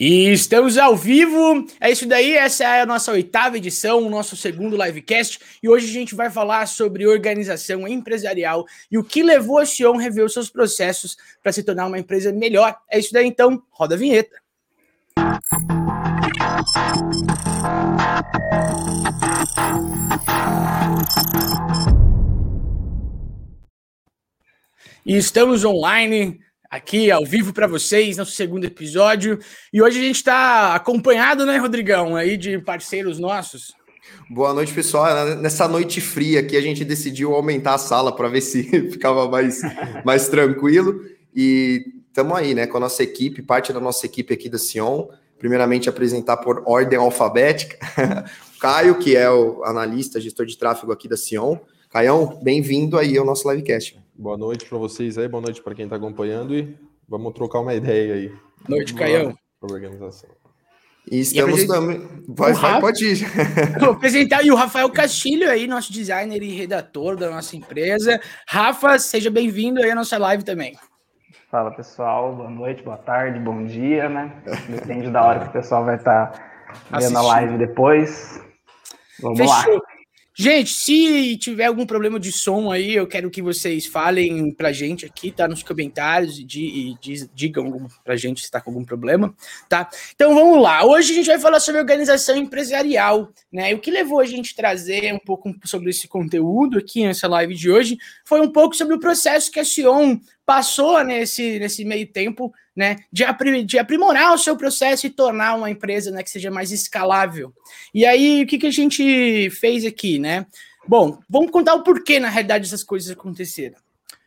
E estamos ao vivo. É isso daí, essa é a nossa oitava edição, o nosso segundo livecast. E hoje a gente vai falar sobre organização empresarial e o que levou a Sion rever os seus processos para se tornar uma empresa melhor. É isso daí, então, roda a vinheta. E estamos online aqui ao vivo para vocês, nosso segundo episódio. E hoje a gente está acompanhado, né, Rodrigão, aí de parceiros nossos. Boa noite, pessoal. Nessa noite fria aqui, a gente decidiu aumentar a sala para ver se ficava mais, mais tranquilo. E estamos aí, né, com a nossa equipe, parte da nossa equipe aqui da Sion. Primeiramente, apresentar por ordem alfabética. Caio, que é o analista, gestor de tráfego aqui da Sion. Caião, bem-vindo aí ao nosso livecast. Boa noite para vocês aí, boa noite para quem está acompanhando e vamos trocar uma ideia aí. Noite, Caião. Organização. E estamos também. Vai, vai, pode ir. Vou apresentar aí o Rafael Castilho, aí, nosso designer e redator da nossa empresa. Rafa, seja bem-vindo aí à nossa live também. Fala pessoal, boa noite, boa tarde, bom dia, né? Depende da hora que o pessoal vai estar tá vendo a live depois. Vamos Fechou. lá. Gente, se tiver algum problema de som aí, eu quero que vocês falem pra gente aqui, tá? Nos comentários e, di, e digam pra gente se tá com algum problema, tá? Então vamos lá. Hoje a gente vai falar sobre organização empresarial, né? E o que levou a gente trazer um pouco sobre esse conteúdo aqui nessa live de hoje foi um pouco sobre o processo que a Sion passou nesse, nesse meio tempo né, de, de, aprimorar o seu processo e tornar uma empresa né, que seja mais escalável. E aí, o que, que a gente fez aqui, né? Bom, vamos contar o porquê, na realidade, essas coisas aconteceram.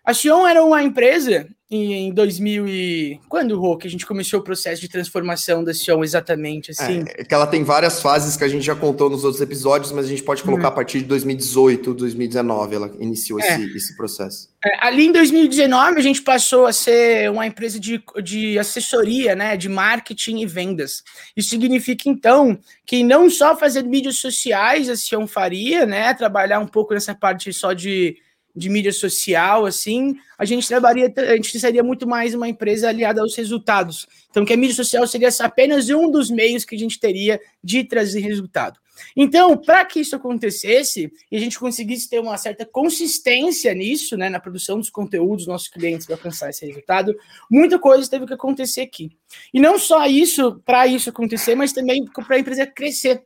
A Xion era uma empresa em 2000 e... Quando, Rô, que a gente começou o processo de transformação da Xion exatamente, assim? É, é, que ela tem várias fases que a gente já contou nos outros episódios, mas a gente pode colocar hum. a partir de 2018, 2019, ela iniciou é. esse, esse processo. É, ali em 2019, a gente passou a ser uma empresa de, de assessoria, né, de marketing e vendas. Isso significa, então, que não só fazer mídias sociais a Xion faria, né, trabalhar um pouco nessa parte só de de mídia social, assim, a gente trabalharia, a gente seria muito mais uma empresa aliada aos resultados. Então, que a mídia social seria apenas um dos meios que a gente teria de trazer resultado. Então, para que isso acontecesse e a gente conseguisse ter uma certa consistência nisso, né, na produção dos conteúdos dos nossos clientes para alcançar esse resultado, muita coisa teve que acontecer aqui. E não só isso, para isso acontecer, mas também para a empresa crescer.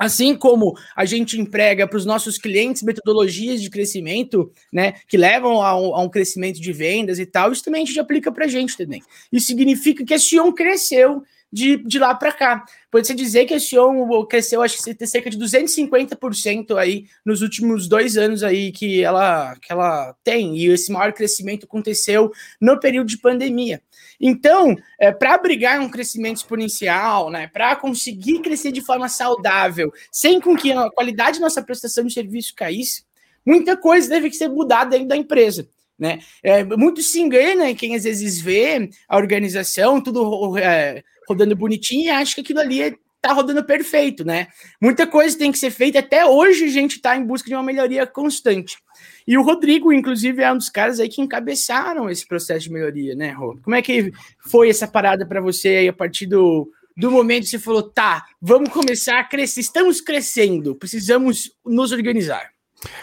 Assim como a gente emprega para os nossos clientes metodologias de crescimento, né, que levam a um, a um, crescimento de vendas e tal, isso também a gente aplica para a gente também. Isso significa que a Sion cresceu de, de lá para cá. Pode-se dizer que a Sion cresceu, acho que cerca de 250% aí nos últimos dois anos aí que ela, que ela tem, e esse maior crescimento aconteceu no período de pandemia. Então, é, para abrigar um crescimento exponencial, né, para conseguir crescer de forma saudável, sem com que a qualidade da nossa prestação de serviço caísse, muita coisa teve que ser mudada dentro da empresa. Né? É, muito se engana quem às vezes vê a organização, tudo é, rodando bonitinho e acha que aquilo ali é tá rodando perfeito, né? Muita coisa tem que ser feita. Até hoje a gente está em busca de uma melhoria constante. E o Rodrigo, inclusive, é um dos caras aí que encabeçaram esse processo de melhoria, né, Rô? Como é que foi essa parada para você aí a partir do, do momento que você falou, tá, vamos começar a crescer, estamos crescendo, precisamos nos organizar?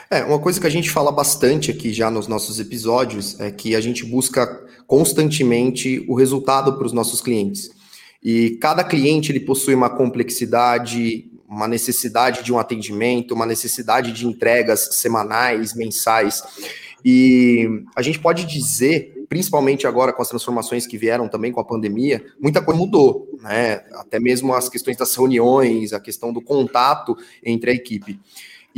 É, uma coisa que a gente fala bastante aqui já nos nossos episódios é que a gente busca constantemente o resultado para os nossos clientes. E cada cliente ele possui uma complexidade, uma necessidade de um atendimento, uma necessidade de entregas semanais, mensais. E a gente pode dizer, principalmente agora com as transformações que vieram também com a pandemia, muita coisa mudou, né? Até mesmo as questões das reuniões, a questão do contato entre a equipe.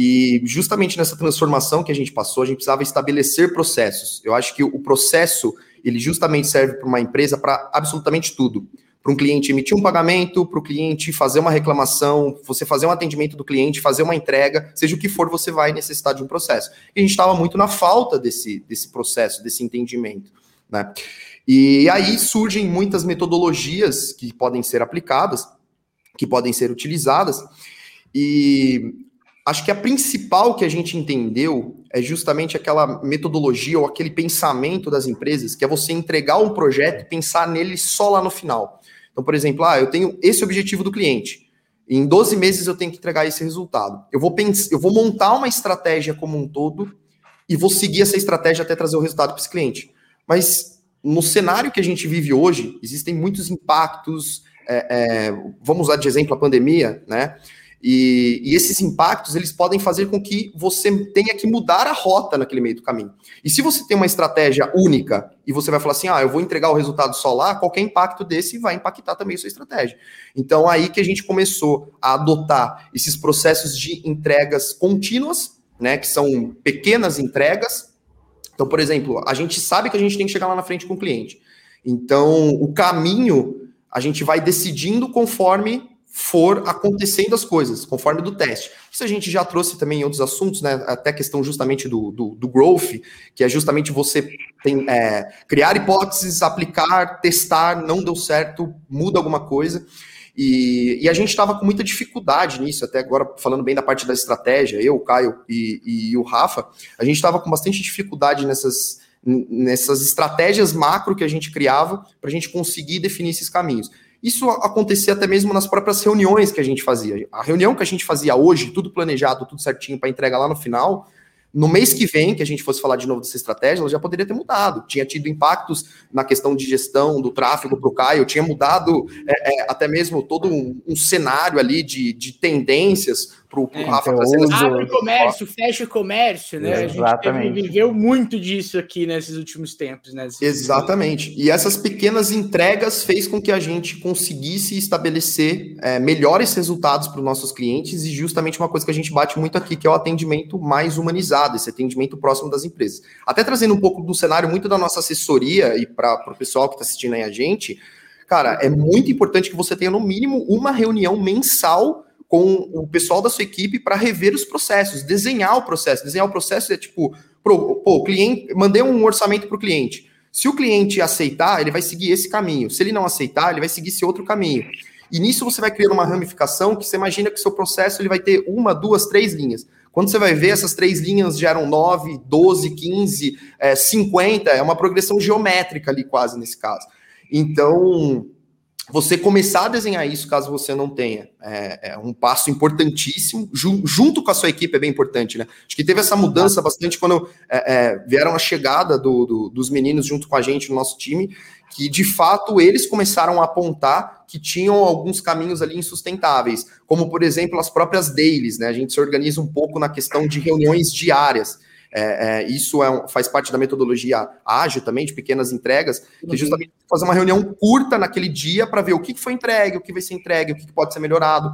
E justamente nessa transformação que a gente passou, a gente precisava estabelecer processos. Eu acho que o processo, ele justamente serve para uma empresa para absolutamente tudo para um cliente emitir um pagamento, para o cliente fazer uma reclamação, você fazer um atendimento do cliente, fazer uma entrega, seja o que for, você vai necessitar de um processo. E a gente estava muito na falta desse, desse processo, desse entendimento. Né? E aí surgem muitas metodologias que podem ser aplicadas, que podem ser utilizadas, e acho que a principal que a gente entendeu é justamente aquela metodologia ou aquele pensamento das empresas, que é você entregar um projeto e pensar nele só lá no final. Então, por exemplo, ah, eu tenho esse objetivo do cliente. Em 12 meses eu tenho que entregar esse resultado. Eu vou pensar, eu vou montar uma estratégia como um todo e vou seguir essa estratégia até trazer o resultado para esse cliente. Mas no cenário que a gente vive hoje, existem muitos impactos. É, é, vamos usar de exemplo a pandemia, né? E, e, esses impactos eles podem fazer com que você tenha que mudar a rota naquele meio do caminho. E se você tem uma estratégia única e você vai falar assim, ah, eu vou entregar o resultado só lá, qualquer impacto desse vai impactar também a sua estratégia. Então aí que a gente começou a adotar esses processos de entregas contínuas, né, que são pequenas entregas. Então, por exemplo, a gente sabe que a gente tem que chegar lá na frente com o cliente. Então, o caminho a gente vai decidindo conforme for acontecendo as coisas, conforme do teste. Isso a gente já trouxe também em outros assuntos, né? Até questão justamente do, do, do growth, que é justamente você tem, é, criar hipóteses, aplicar, testar, não deu certo, muda alguma coisa. E, e a gente estava com muita dificuldade nisso, até agora falando bem da parte da estratégia, eu, o Caio e, e o Rafa, a gente estava com bastante dificuldade nessas, nessas estratégias macro que a gente criava para a gente conseguir definir esses caminhos. Isso acontecia até mesmo nas próprias reuniões que a gente fazia. A reunião que a gente fazia hoje, tudo planejado, tudo certinho para entrega lá no final, no mês que vem, que a gente fosse falar de novo dessa estratégia, ela já poderia ter mudado. Tinha tido impactos na questão de gestão do tráfego para o Caio, tinha mudado é, é, até mesmo todo um, um cenário ali de, de tendências para o é, Rafa então, trazer. Abre o comércio, fecha o comércio, né? Exatamente. A gente viveu muito disso aqui nesses últimos tempos, né? Exatamente. E essas pequenas entregas fez com que a gente conseguisse estabelecer é, melhores resultados para os nossos clientes e justamente uma coisa que a gente bate muito aqui, que é o atendimento mais humanizado, esse atendimento próximo das empresas. Até trazendo um pouco do cenário muito da nossa assessoria e para o pessoal que está assistindo aí a gente, cara, é muito importante que você tenha no mínimo uma reunião mensal com o pessoal da sua equipe para rever os processos, desenhar o processo. Desenhar o processo é tipo, pro, pô, cliente, mandei um orçamento para o cliente. Se o cliente aceitar, ele vai seguir esse caminho. Se ele não aceitar, ele vai seguir esse outro caminho. E nisso você vai criando uma ramificação que você imagina que o seu processo ele vai ter uma, duas, três linhas. Quando você vai ver, essas três linhas geram 9, 12, 15, é, 50, é uma progressão geométrica ali quase nesse caso. Então, você começar a desenhar isso, caso você não tenha, é, é um passo importantíssimo, ju junto com a sua equipe é bem importante, né? Acho que teve essa mudança bastante quando é, é, vieram a chegada do, do, dos meninos junto com a gente no nosso time, que de fato eles começaram a apontar que tinham alguns caminhos ali insustentáveis, como por exemplo as próprias dailies, né? A gente se organiza um pouco na questão de reuniões diárias. É, é, isso é um, faz parte da metodologia ágil também, de pequenas entregas, que é uhum. justamente fazer uma reunião curta naquele dia para ver o que foi entregue, o que vai ser entregue, o que pode ser melhorado.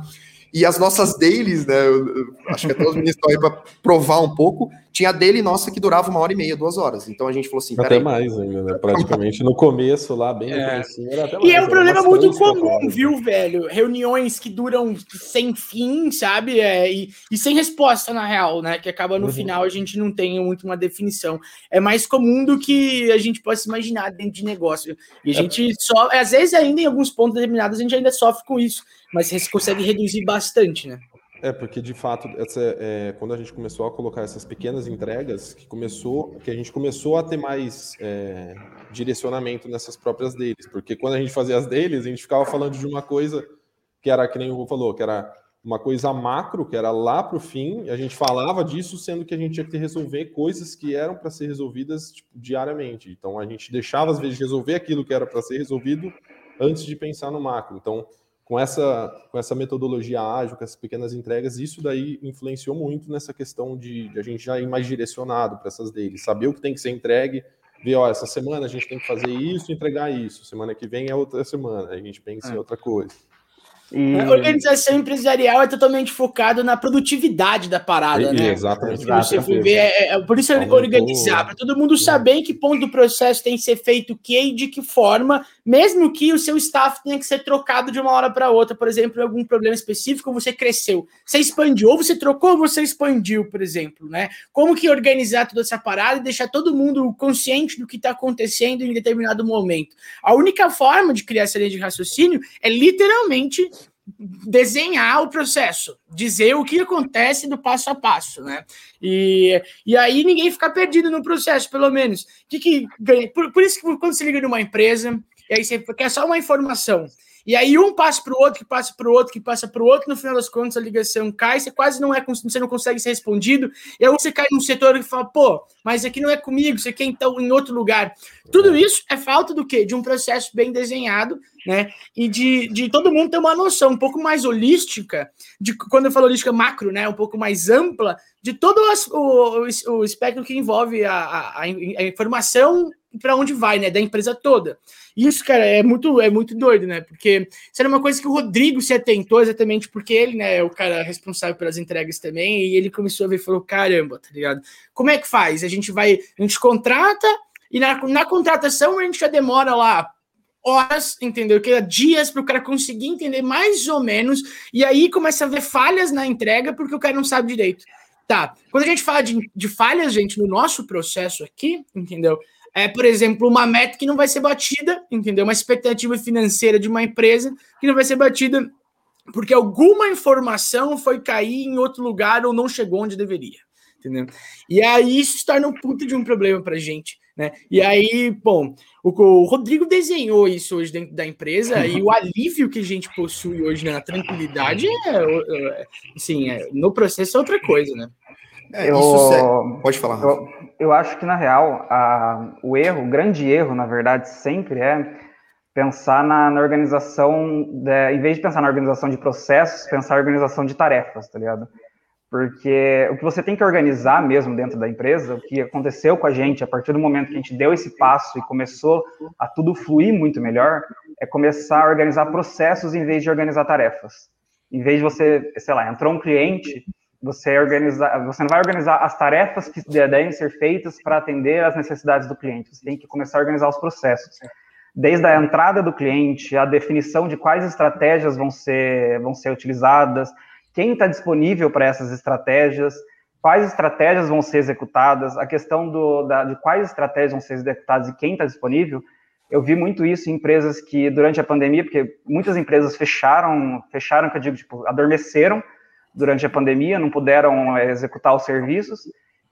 E as nossas dailies, né? Eu, eu, acho que até os meninos estão aí para provar um pouco. Tinha a daily nossa que durava uma hora e meia, duas horas. Então a gente falou assim. Até mais ainda, né? Praticamente no começo lá, bem é. no era até mais, E é um problema muito comum, viu, velho? Reuniões que duram sem fim, sabe? É, e, e sem resposta, na real, né? Que acaba no uhum. final a gente não tem muito uma definição. É mais comum do que a gente possa imaginar dentro de negócio. E a é. gente só, às vezes, ainda em alguns pontos determinados, a gente ainda sofre com isso mas você consegue reduzir bastante, né? É, porque de fato, essa, é, quando a gente começou a colocar essas pequenas entregas, que começou, que a gente começou a ter mais é, direcionamento nessas próprias deles, porque quando a gente fazia as deles, a gente ficava falando de uma coisa que era, que nem o Hugo falou, que era uma coisa macro, que era lá para o fim, a gente falava disso, sendo que a gente tinha que resolver coisas que eram para ser resolvidas tipo, diariamente. Então a gente deixava, às vezes, resolver aquilo que era para ser resolvido antes de pensar no macro. Então com essa, com essa metodologia ágil, com essas pequenas entregas, isso daí influenciou muito nessa questão de, de a gente já ir mais direcionado para essas deles, saber o que tem que ser entregue, ver, ó, essa semana a gente tem que fazer isso, entregar isso, semana que vem é outra semana, a gente pensa é. em outra coisa. E... A organização empresarial é totalmente focada na produtividade da parada, né? Exatamente. Você ver, é, é, por isso é organizar, para todo mundo saber em que ponto do processo tem que ser feito o que e de que forma, mesmo que o seu staff tenha que ser trocado de uma hora para outra, por exemplo, algum problema específico, você cresceu, você expandiu, ou você trocou ou você expandiu, por exemplo, né? Como que organizar toda essa parada e deixar todo mundo consciente do que está acontecendo em determinado momento? A única forma de criar essa linha de raciocínio é literalmente desenhar o processo, dizer o que acontece do passo a passo, né? E, e aí ninguém fica perdido no processo, pelo menos. Que, que ganha? Por, por isso que quando você liga numa empresa, e aí você quer só uma informação, E aí um passa para o outro, que passa para o outro, que passa para o outro, no final das contas a ligação cai, você quase não é, você não consegue ser respondido, e aí você cai num setor que fala, pô, mas aqui não é comigo, você quer então em outro lugar. Tudo isso é falta do quê? De um processo bem desenhado, né? E de, de todo mundo ter uma noção um pouco mais holística, de quando eu falo holística macro, né? Um pouco mais ampla, de todo o, o, o espectro que envolve a, a, a informação para onde vai, né? Da empresa toda. Isso, cara, é muito, é muito doido, né? Porque isso era uma coisa que o Rodrigo se atentou exatamente porque ele, né, é o cara responsável pelas entregas também, e ele começou a ver e falou: caramba, tá ligado? Como é que faz? A gente vai, a gente contrata, e na, na contratação a gente já demora lá horas, entendeu? Que é dias para o cara conseguir entender mais ou menos, e aí começa a ver falhas na entrega porque o cara não sabe direito. Tá, quando a gente fala de, de falhas, gente, no nosso processo aqui, entendeu? É, por exemplo, uma meta que não vai ser batida, entendeu? Uma expectativa financeira de uma empresa que não vai ser batida porque alguma informação foi cair em outro lugar ou não chegou onde deveria, entendeu? E aí isso torna um puta de um problema para gente, né? E aí, bom, o, o Rodrigo desenhou isso hoje dentro da empresa e o alívio que a gente possui hoje na tranquilidade é, é assim, é, no processo é outra coisa, né? É, eu, isso pode falar. Eu, eu, acho que, na real, a, o erro, o grande erro, na verdade, sempre é pensar na, na organização, de, em vez de pensar na organização de processos, pensar na organização de tarefas, tá ligado? Porque o que você tem que organizar mesmo dentro da empresa, o que aconteceu com a gente a partir do momento que a gente deu esse passo e começou a tudo fluir muito melhor, é começar a organizar processos em vez de organizar tarefas. Em vez de você, sei lá, entrou um cliente você organizar, você não vai organizar as tarefas que devem ser feitas para atender às necessidades do cliente. Você tem que começar a organizar os processos. Desde a entrada do cliente, a definição de quais estratégias vão ser, vão ser utilizadas, quem está disponível para essas estratégias, quais estratégias vão ser executadas, a questão do, da, de quais estratégias vão ser executadas e quem está disponível. Eu vi muito isso em empresas que, durante a pandemia, porque muitas empresas fecharam, fecharam, que eu digo, tipo, adormeceram, durante a pandemia, não puderam é, executar os serviços,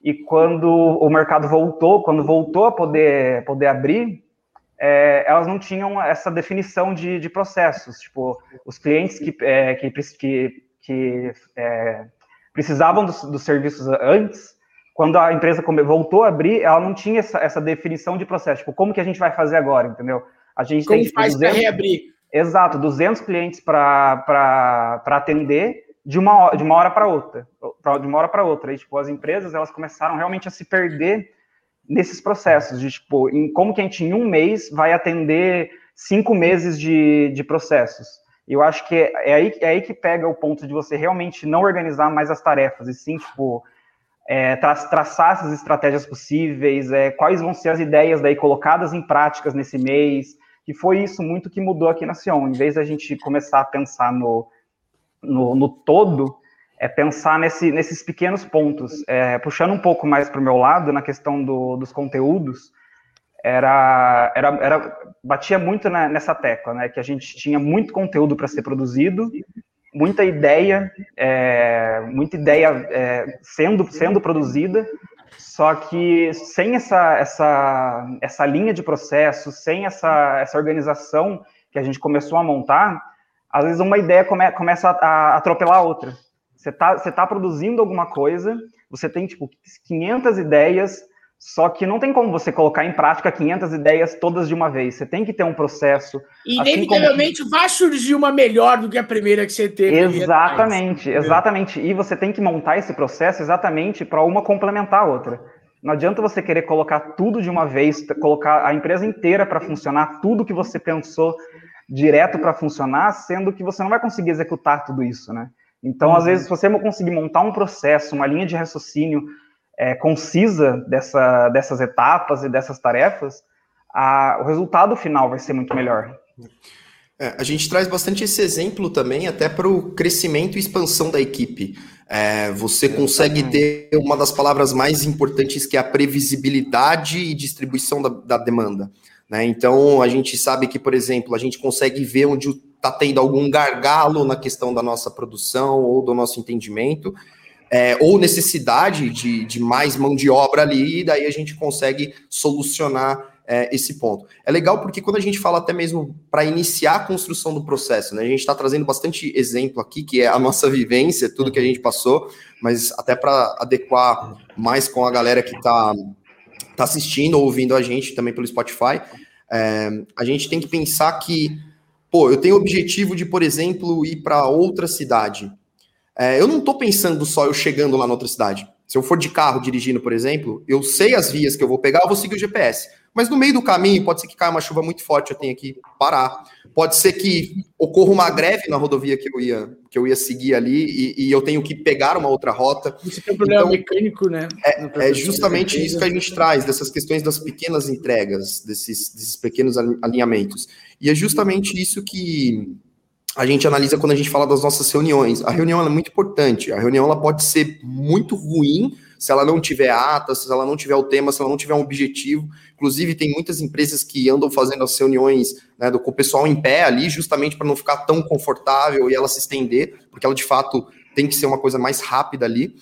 e quando o mercado voltou, quando voltou a poder, poder abrir, é, elas não tinham essa definição de, de processos, tipo, os clientes que, é, que, que, que é, precisavam dos, dos, serviços antes, quando a empresa voltou a abrir, ela não tinha essa, essa definição de processo, tipo, como que a gente vai fazer agora, entendeu? A gente como tem faz para reabrir? Exato, 200 clientes para atender, de uma, de uma hora para outra, de uma hora para outra. E, tipo, as empresas, elas começaram realmente a se perder nesses processos, de, tipo, em como que a gente, em um mês, vai atender cinco meses de, de processos. E eu acho que é, é, aí, é aí que pega o ponto de você realmente não organizar mais as tarefas, e sim, tipo, é, tra traçar essas estratégias possíveis, é, quais vão ser as ideias daí colocadas em práticas nesse mês, que foi isso muito que mudou aqui na Sion. Em vez da gente começar a pensar no no, no todo, é pensar nesse, nesses pequenos pontos. É, puxando um pouco mais para o meu lado, na questão do, dos conteúdos, era, era, era batia muito na, nessa tecla, né? Que a gente tinha muito conteúdo para ser produzido, muita ideia, é, muita ideia é, sendo, sendo produzida, só que sem essa, essa, essa linha de processo, sem essa, essa organização que a gente começou a montar, às vezes uma ideia come, começa a, a, atropelar a outra. Você está você tá produzindo alguma coisa, você tem, tipo, 500 ideias, só que não tem como você colocar em prática 500 ideias todas de uma vez. Você tem que ter um processo. E assim inevitavelmente como... vai surgir uma melhor do que a primeira que você teve. Exatamente, exatamente. E você tem que montar esse processo exatamente para uma complementar a outra. Não adianta você querer colocar tudo de uma vez, colocar a empresa inteira para funcionar, tudo que você pensou direto para funcionar, sendo que você não vai conseguir executar tudo isso, né? Então, uhum. às vezes, se você não conseguir montar um processo, uma linha de raciocínio é, concisa dessa, dessas etapas e dessas tarefas, a, o resultado final vai ser muito melhor. É, a gente traz bastante esse exemplo também até para o crescimento e expansão da equipe. É, você consegue ter uma das palavras mais importantes que é a previsibilidade e distribuição da, da demanda. Né? Então, a gente sabe que, por exemplo, a gente consegue ver onde está tendo algum gargalo na questão da nossa produção ou do nosso entendimento, é, ou necessidade de, de mais mão de obra ali, e daí a gente consegue solucionar é, esse ponto. É legal porque quando a gente fala até mesmo para iniciar a construção do processo, né, a gente está trazendo bastante exemplo aqui, que é a nossa vivência, tudo que a gente passou, mas até para adequar mais com a galera que está tá assistindo ou ouvindo a gente também pelo Spotify, é, a gente tem que pensar que, pô, eu tenho objetivo de, por exemplo, ir para outra cidade. É, eu não estou pensando só eu chegando lá na outra cidade. Se eu for de carro dirigindo, por exemplo, eu sei as vias que eu vou pegar, eu vou seguir o GPS. Mas no meio do caminho, pode ser que caia uma chuva muito forte, eu tenha que parar. Pode ser que ocorra uma greve na rodovia que eu ia, que eu ia seguir ali e, e eu tenho que pegar uma outra rota. Isso tem um problema então, mecânico, né? É, é justamente isso que a gente traz, dessas questões das pequenas entregas, desses, desses pequenos alinhamentos. E é justamente isso que, a gente analisa quando a gente fala das nossas reuniões. A reunião é muito importante. A reunião ela pode ser muito ruim se ela não tiver ata, se ela não tiver o tema, se ela não tiver um objetivo. Inclusive, tem muitas empresas que andam fazendo as reuniões né, do, com o pessoal em pé ali, justamente para não ficar tão confortável e ela se estender, porque ela de fato tem que ser uma coisa mais rápida ali.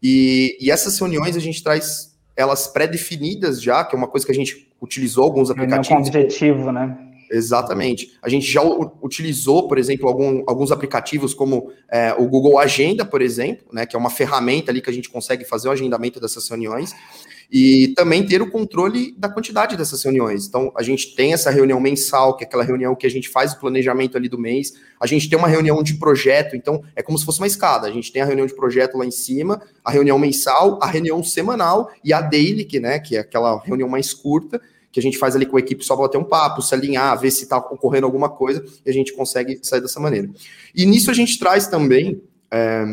E, e essas reuniões a gente traz elas pré-definidas já, que é uma coisa que a gente utilizou alguns aplicativos. Reunião com objetivo, né? Exatamente. A gente já utilizou, por exemplo, algum, alguns aplicativos como é, o Google Agenda, por exemplo, né, que é uma ferramenta ali que a gente consegue fazer o agendamento dessas reuniões e também ter o controle da quantidade dessas reuniões. Então, a gente tem essa reunião mensal, que é aquela reunião que a gente faz o planejamento ali do mês. A gente tem uma reunião de projeto, então é como se fosse uma escada. A gente tem a reunião de projeto lá em cima, a reunião mensal, a reunião semanal e a daily, que, né, que é aquela reunião mais curta que a gente faz ali com a equipe só bater um papo, se alinhar, ver se está ocorrendo alguma coisa, e a gente consegue sair dessa maneira. E nisso a gente traz também. É,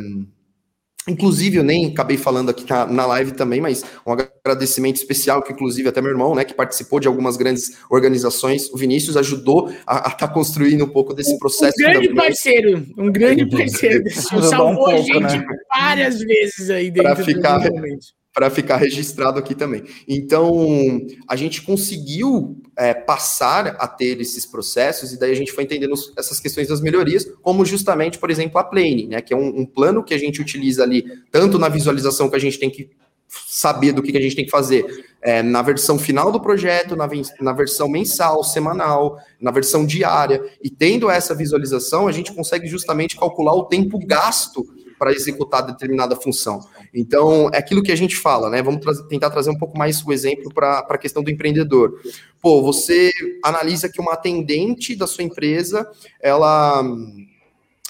Inclusive, eu nem acabei falando aqui na, na, live também, mas um agradecimento especial, que inclusive até meu irmão, né, que participou de algumas grandes organizações, o Vinícius ajudou a estar tá construindo um pouco desse processo. Um grande parceiro, um grande parceiro. Salvou um pouco, a gente né? várias vezes aí dentro Pra ficar, para ficar registrado aqui também. Então, a gente conseguiu é, passar a ter esses processos, e daí a gente foi entendendo essas questões das melhorias, como justamente, por exemplo, a Plane, né, que é um, um plano que a gente utiliza ali, tanto na visualização que a gente tem que saber do que, que a gente tem que fazer é, na versão final do projeto, na, na versão mensal, semanal, na versão diária, e tendo essa visualização, a gente consegue justamente calcular o tempo gasto para executar determinada função. Então, é aquilo que a gente fala, né? Vamos tra tentar trazer um pouco mais o exemplo para a questão do empreendedor. Pô, você analisa que uma atendente da sua empresa, ela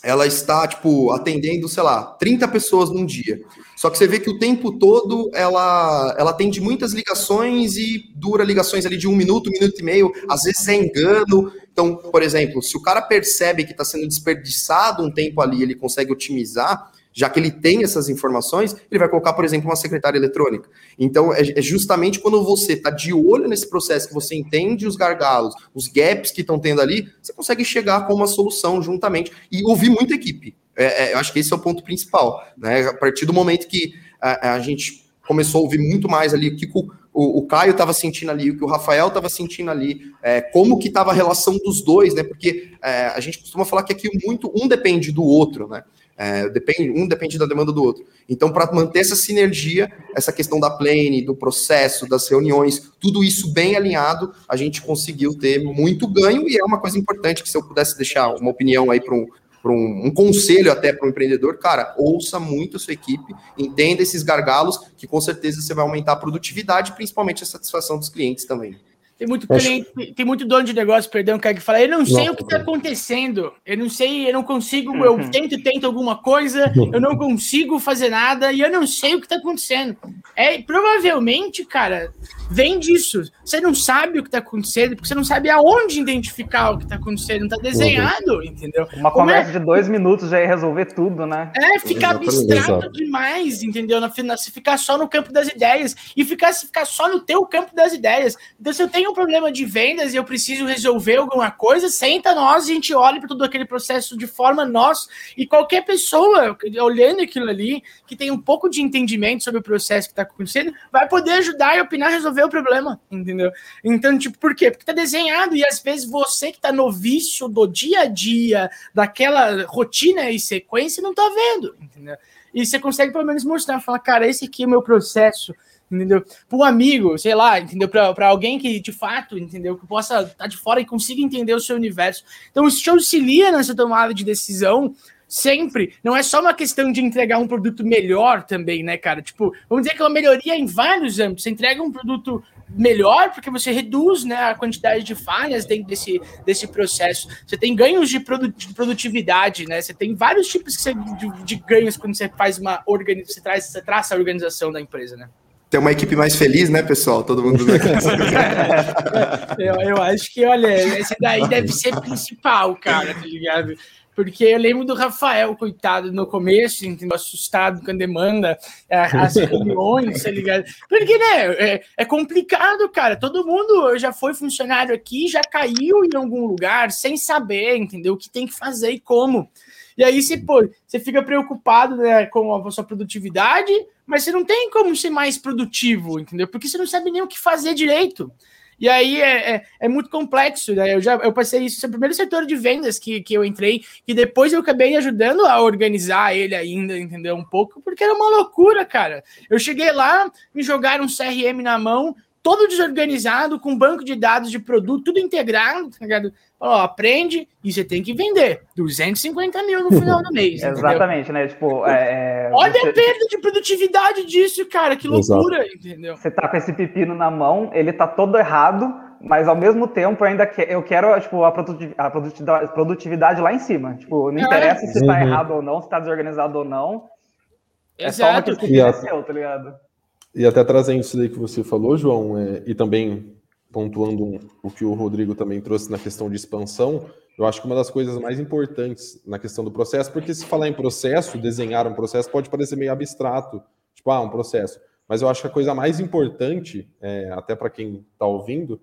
ela está, tipo, atendendo, sei lá, 30 pessoas num dia. Só que você vê que o tempo todo ela, ela atende muitas ligações e dura ligações ali de um minuto, um minuto e meio, às vezes é engano. Então, por exemplo, se o cara percebe que está sendo desperdiçado um tempo ali, ele consegue otimizar, já que ele tem essas informações, ele vai colocar, por exemplo, uma secretária eletrônica. Então, é, é justamente quando você está de olho nesse processo, que você entende os gargalos, os gaps que estão tendo ali, você consegue chegar com uma solução juntamente e ouvir muita equipe. É, é, eu acho que esse é o ponto principal. Né? A partir do momento que a, a gente começou a ouvir muito mais ali o que o, o Caio estava sentindo ali, o que o Rafael estava sentindo ali, é, como que estava a relação dos dois, né? Porque é, a gente costuma falar que aqui muito um depende do outro, né? É, depende, um depende da demanda do outro. Então, para manter essa sinergia, essa questão da plane, do processo, das reuniões, tudo isso bem alinhado, a gente conseguiu ter muito ganho e é uma coisa importante que se eu pudesse deixar uma opinião aí para um, um, um, conselho até para o empreendedor, cara, ouça muito a sua equipe, entenda esses gargalos, que com certeza você vai aumentar a produtividade, principalmente a satisfação dos clientes também. Tem muito cliente, tem muito dono de negócio, perdão, que fala, eu não sei Nossa, o que está acontecendo, eu não sei, eu não consigo, eu uhum. tento, tento alguma coisa, eu não consigo fazer nada e eu não sei o que está acontecendo. É, provavelmente, cara, vem disso. Você não sabe o que está acontecendo, porque você não sabe aonde identificar o que está acontecendo, não está desenhado, entendeu? Uma Como conversa é? de dois minutos já ia resolver tudo, né? É, ficar abstrato demais, entendeu? Na, se ficar só no campo das ideias e ficar, se ficar só no teu campo das ideias. Então, se eu tenho um problema de vendas e eu preciso resolver alguma coisa, senta nós, a gente olha para todo aquele processo de forma nós e qualquer pessoa olhando aquilo ali que tem um pouco de entendimento sobre o processo que está acontecendo vai poder ajudar e opinar, resolver o problema, entendeu? Então, tipo, por quê? Porque tá desenhado e às vezes você que tá no vício do dia a dia, daquela rotina e sequência, não tá vendo, entendeu? E você consegue pelo menos mostrar, falar, cara, esse aqui é o meu processo entendeu? Para um amigo, sei lá, entendeu? Para alguém que de fato, entendeu? Que possa estar tá de fora e consiga entender o seu universo. Então, isso te auxilia nessa tomada de decisão sempre. Não é só uma questão de entregar um produto melhor também, né, cara? Tipo, vamos dizer que é uma melhoria em vários âmbitos. Você entrega um produto melhor porque você reduz né, a quantidade de falhas dentro desse, desse processo. Você tem ganhos de, produtividade, né? Você tem vários tipos de, de ganhos quando você faz uma organização, você, traz, você traça a organização da empresa, né? Tem uma equipe mais feliz, né, pessoal? Todo mundo. eu, eu acho que, olha, esse daí deve ser principal, cara, tá ligado? Porque eu lembro do Rafael, coitado, no começo, entendeu? assustado com a demanda, é, as reuniões, tá ligado? Porque, né, é, é, complicado, cara. Todo mundo já foi funcionário aqui, já caiu em algum lugar sem saber, entendeu? O que tem que fazer e como. E aí você, pô, você fica preocupado né, com a sua produtividade, mas você não tem como ser mais produtivo, entendeu? Porque você não sabe nem o que fazer direito. E aí é, é, é, muito complexo, né? Eu já eu passei isso, no primeiro setor de vendas que, que eu entrei, e depois eu acabei ajudando a organizar ele ainda, entendeu? Um pouco, porque era uma loucura, cara. Eu cheguei lá, me jogaram um CRM na mão, todo desorganizado, com banco de dados de produto, tudo integrado, tá ligado? Ó, aprende e você tem que vender 250 mil no final do mês. Exatamente, né? Tipo, é, é, Olha você... a perda de produtividade disso, cara, que loucura, Exato. entendeu? Você tá com esse pepino na mão, ele tá todo errado, mas ao mesmo tempo ainda que, eu quero tipo, a, produtividade, a produtividade lá em cima. Tipo, não é. interessa se tá uhum. errado ou não, se tá desorganizado ou não. É Exato. só uma questão que aconteceu, tá ligado? E até trazendo isso daí que você falou, João, é, e também pontuando o que o Rodrigo também trouxe na questão de expansão, eu acho que uma das coisas mais importantes na questão do processo, porque se falar em processo, desenhar um processo pode parecer meio abstrato, tipo, ah, um processo. Mas eu acho que a coisa mais importante, é, até para quem está ouvindo,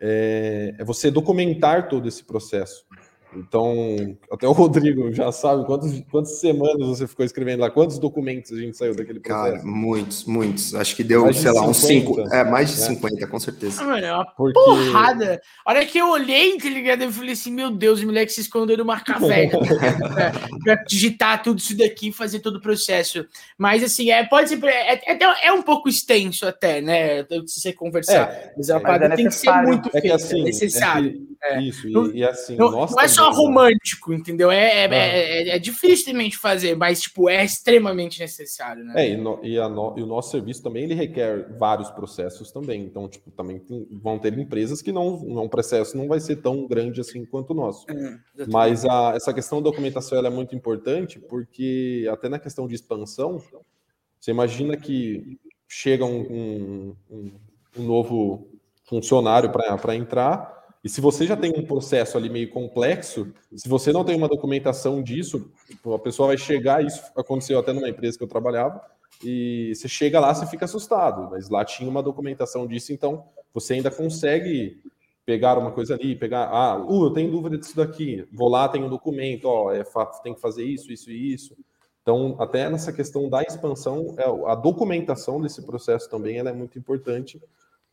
é, é você documentar todo esse processo. Então, até o Rodrigo já sabe quantas, quantas semanas você ficou escrevendo lá, quantos documentos a gente saiu daquele processo? Cara, muitos, muitos. Acho que deu, sei lá, uns 5. É, mais de 50, com certeza. Ah, mano, é uma Porque... porrada. A hora que eu olhei, tá ligado? Eu falei assim, meu Deus, o moleque se escondeu numa caverna pra, pra, digitar tudo isso daqui e fazer todo o processo. Mas, assim, é, pode ser. É, é, é um pouco extenso até, né? Se você conversar. É, mas a é, parada tem que ser muito é que, assim, é necessário. É. Isso, e, e assim, não, não é só romântico, entendeu? É, é, é, é, difícil também de fazer, mas tipo, é extremamente necessário, né? É, e, no, e, no, e, o nosso serviço também ele requer vários processos também. Então, tipo, também tem, vão ter empresas que não, não processo não vai ser tão grande assim quanto o nosso. É, mas a, essa questão da documentação ela é muito importante porque até na questão de expansão, você imagina que chega um, um, um, um novo funcionário para entrar e se você já tem um processo ali meio complexo, se você não tem uma documentação disso, a pessoa vai chegar, isso aconteceu até numa empresa que eu trabalhava, e você chega lá, você fica assustado, mas lá tinha uma documentação disso, então você ainda consegue pegar uma coisa ali, pegar, ah, uh, eu tenho dúvida disso daqui, vou lá, tem um documento, ó, é, tem que fazer isso, isso e isso. Então, até nessa questão da expansão, é, a documentação desse processo também é muito importante,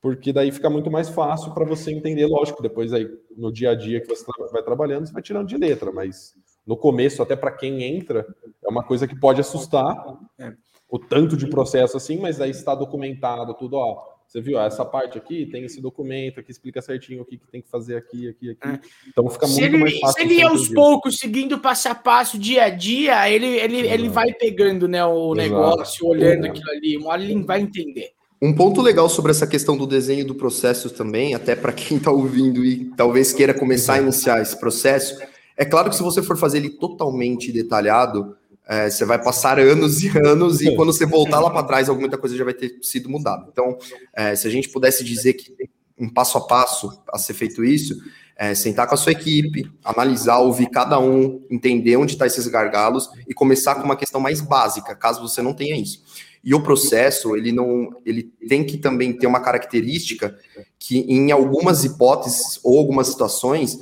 porque daí fica muito mais fácil para você entender, lógico, depois aí no dia a dia que você vai trabalhando, você vai tirando de letra, mas no começo, até para quem entra, é uma coisa que pode assustar é. o tanto de processo assim, mas aí está documentado tudo, ó. Você viu, ó, essa parte aqui tem esse documento que explica certinho o que, que tem que fazer aqui, aqui, aqui. É. Então fica muito ele, mais fácil. Se ele aos poucos, seguindo passo a passo, dia a dia, ele, ele, ele vai pegando né, o Exato. negócio, olhando é. aquilo ali. Uma hora ele vai entender. Um ponto legal sobre essa questão do desenho do processo também, até para quem está ouvindo e talvez queira começar a iniciar esse processo, é claro que se você for fazer ele totalmente detalhado, é, você vai passar anos e anos e quando você voltar lá para trás, alguma coisa já vai ter sido mudada. Então, é, se a gente pudesse dizer que um passo a passo a ser feito isso, é, sentar com a sua equipe, analisar, ouvir cada um, entender onde estão tá esses gargalos e começar com uma questão mais básica, caso você não tenha isso. E o processo, ele não, ele tem que também ter uma característica que em algumas hipóteses ou algumas situações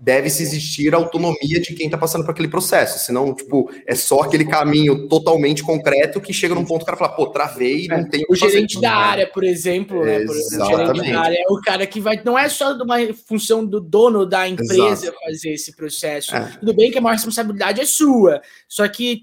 deve-se existir autonomia de quem está passando por aquele processo. Senão, tipo, é só aquele caminho totalmente concreto que chega num ponto que o cara fala, pô, travei, não é, tem o, gerente da área, por exemplo, né? Por exemplo, o gerente da área é o cara que vai. Não é só uma função do dono da empresa Exato. fazer esse processo. É. Tudo bem que a maior responsabilidade é sua. Só que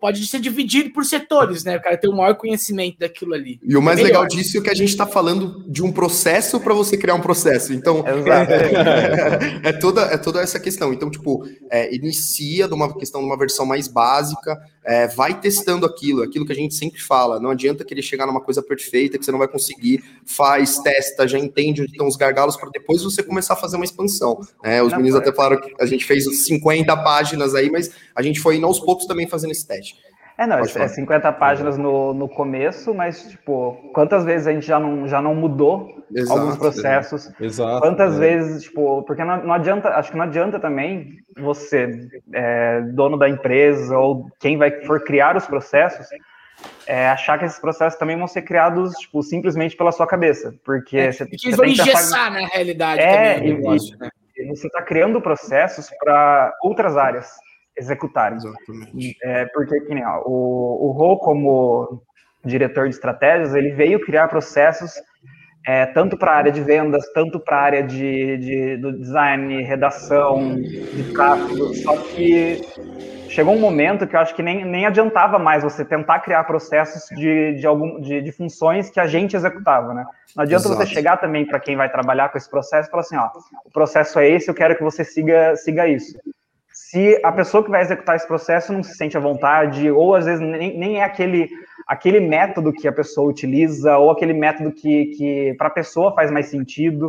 pode ser dividido por setores, né? O cara tem o maior conhecimento daquilo ali. E o mais é legal disso é que a gente está falando de um processo para você criar um processo. Então, é, é, toda, é toda essa questão. Então, tipo, é, inicia de uma questão de uma versão mais básica, é, vai testando aquilo, aquilo que a gente sempre fala. Não adianta querer chegar numa coisa perfeita que você não vai conseguir. Faz, testa, já entende onde estão os gargalos para depois você começar a fazer uma expansão. É, os meninos até falaram que a gente fez 50 páginas aí, mas a gente foi indo aos poucos também fazendo esse teste. É, não, Pode é 50 páginas no, no começo, mas, tipo, quantas vezes a gente já não, já não mudou exato, alguns processos? Exato. Quantas é. vezes, tipo, porque não, não, adianta, acho que não adianta também você, é, dono da empresa, ou quem vai for criar os processos, é, achar que esses processos também vão ser criados, tipo, simplesmente pela sua cabeça, porque é, você, que eles vão engessar, na realidade, é, também, negócio, e, né? você está criando processos para outras áreas executarem. Exatamente. É, porque que nem, ó, o, o Rô, como diretor de estratégias, ele veio criar processos é, tanto para a área de vendas, tanto para a área de, de, do design, redação, de tráfego, só que chegou um momento que eu acho que nem, nem adiantava mais você tentar criar processos de, de, algum, de, de funções que a gente executava, né? Não adianta Exato. você chegar também para quem vai trabalhar com esse processo e falar assim, ó, o processo é esse, eu quero que você siga, siga isso se a pessoa que vai executar esse processo não se sente à vontade, ou às vezes nem, nem é aquele, aquele método que a pessoa utiliza, ou aquele método que, que para a pessoa faz mais sentido.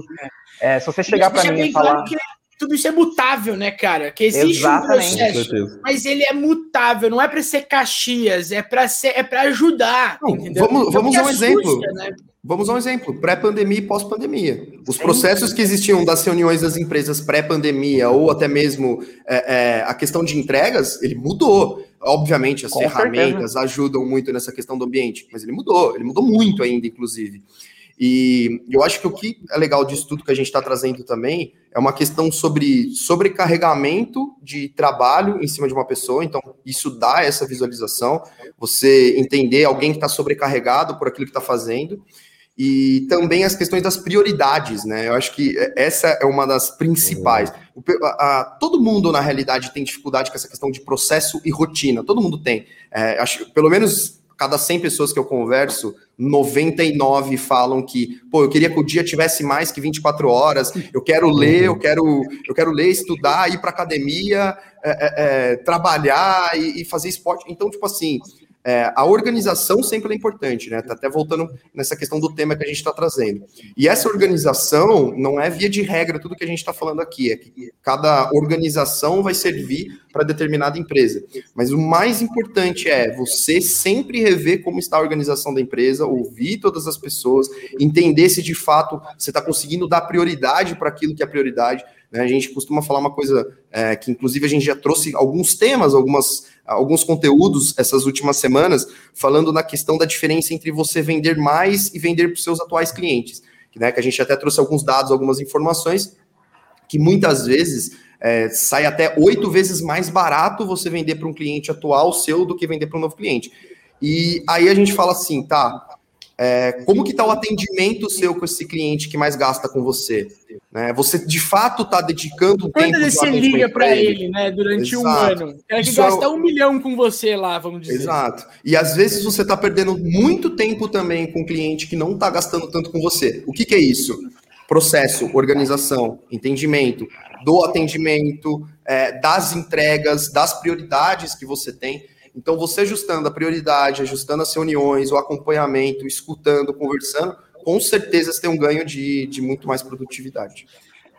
É, se você chegar para mim e falar. Que tudo isso é mutável, né, cara? Que existe Exatamente. um processo, mas ele é mutável, não é para ser Caxias, é para ser, é para ajudar. Não, vamos, vamos a um exemplo. Né? Vamos a um exemplo, pré-pandemia e pós-pandemia. Os processos que existiam das reuniões das empresas pré-pandemia ou até mesmo é, é, a questão de entregas, ele mudou. Obviamente, as Com ferramentas certeza. ajudam muito nessa questão do ambiente, mas ele mudou, ele mudou muito ainda, inclusive. E eu acho que o que é legal disso tudo que a gente está trazendo também é uma questão sobre sobrecarregamento de trabalho em cima de uma pessoa. Então, isso dá essa visualização, você entender alguém que está sobrecarregado por aquilo que está fazendo e também as questões das prioridades, né? Eu acho que essa é uma das principais. O, a, a, todo mundo, na realidade, tem dificuldade com essa questão de processo e rotina. Todo mundo tem. É, acho pelo menos cada 100 pessoas que eu converso, 99 falam que, pô, eu queria que o dia tivesse mais que 24 horas, eu quero ler, eu quero, eu quero ler, estudar, ir para academia, é, é, é, trabalhar e, e fazer esporte. Então, tipo assim, é, a organização sempre é importante, né? Tá até voltando nessa questão do tema que a gente está trazendo. E essa organização não é via de regra tudo que a gente está falando aqui, é que cada organização vai servir para determinada empresa. Mas o mais importante é você sempre rever como está a organização da empresa, ouvir todas as pessoas, entender se de fato você está conseguindo dar prioridade para aquilo que é prioridade. Né? A gente costuma falar uma coisa é, que, inclusive, a gente já trouxe alguns temas, algumas alguns conteúdos essas últimas semanas falando na questão da diferença entre você vender mais e vender para os seus atuais clientes. Né, que a gente até trouxe alguns dados, algumas informações, que muitas vezes é, sai até oito vezes mais barato você vender para um cliente atual seu do que vender para um novo cliente. E aí a gente fala assim, tá, é, como que está o atendimento seu com esse cliente que mais gasta com você? Né? Você de fato está dedicando tempo. Quando você liga para ele, né, durante Exato. um ano, é que gasta é... um milhão com você lá, vamos dizer. Exato. E às vezes você está perdendo muito tempo também com um cliente que não está gastando tanto com você. O que, que é isso? Processo, organização, entendimento do atendimento, é, das entregas, das prioridades que você tem. Então, você ajustando a prioridade, ajustando as reuniões, o acompanhamento, escutando, conversando, com certeza você tem um ganho de, de muito mais produtividade.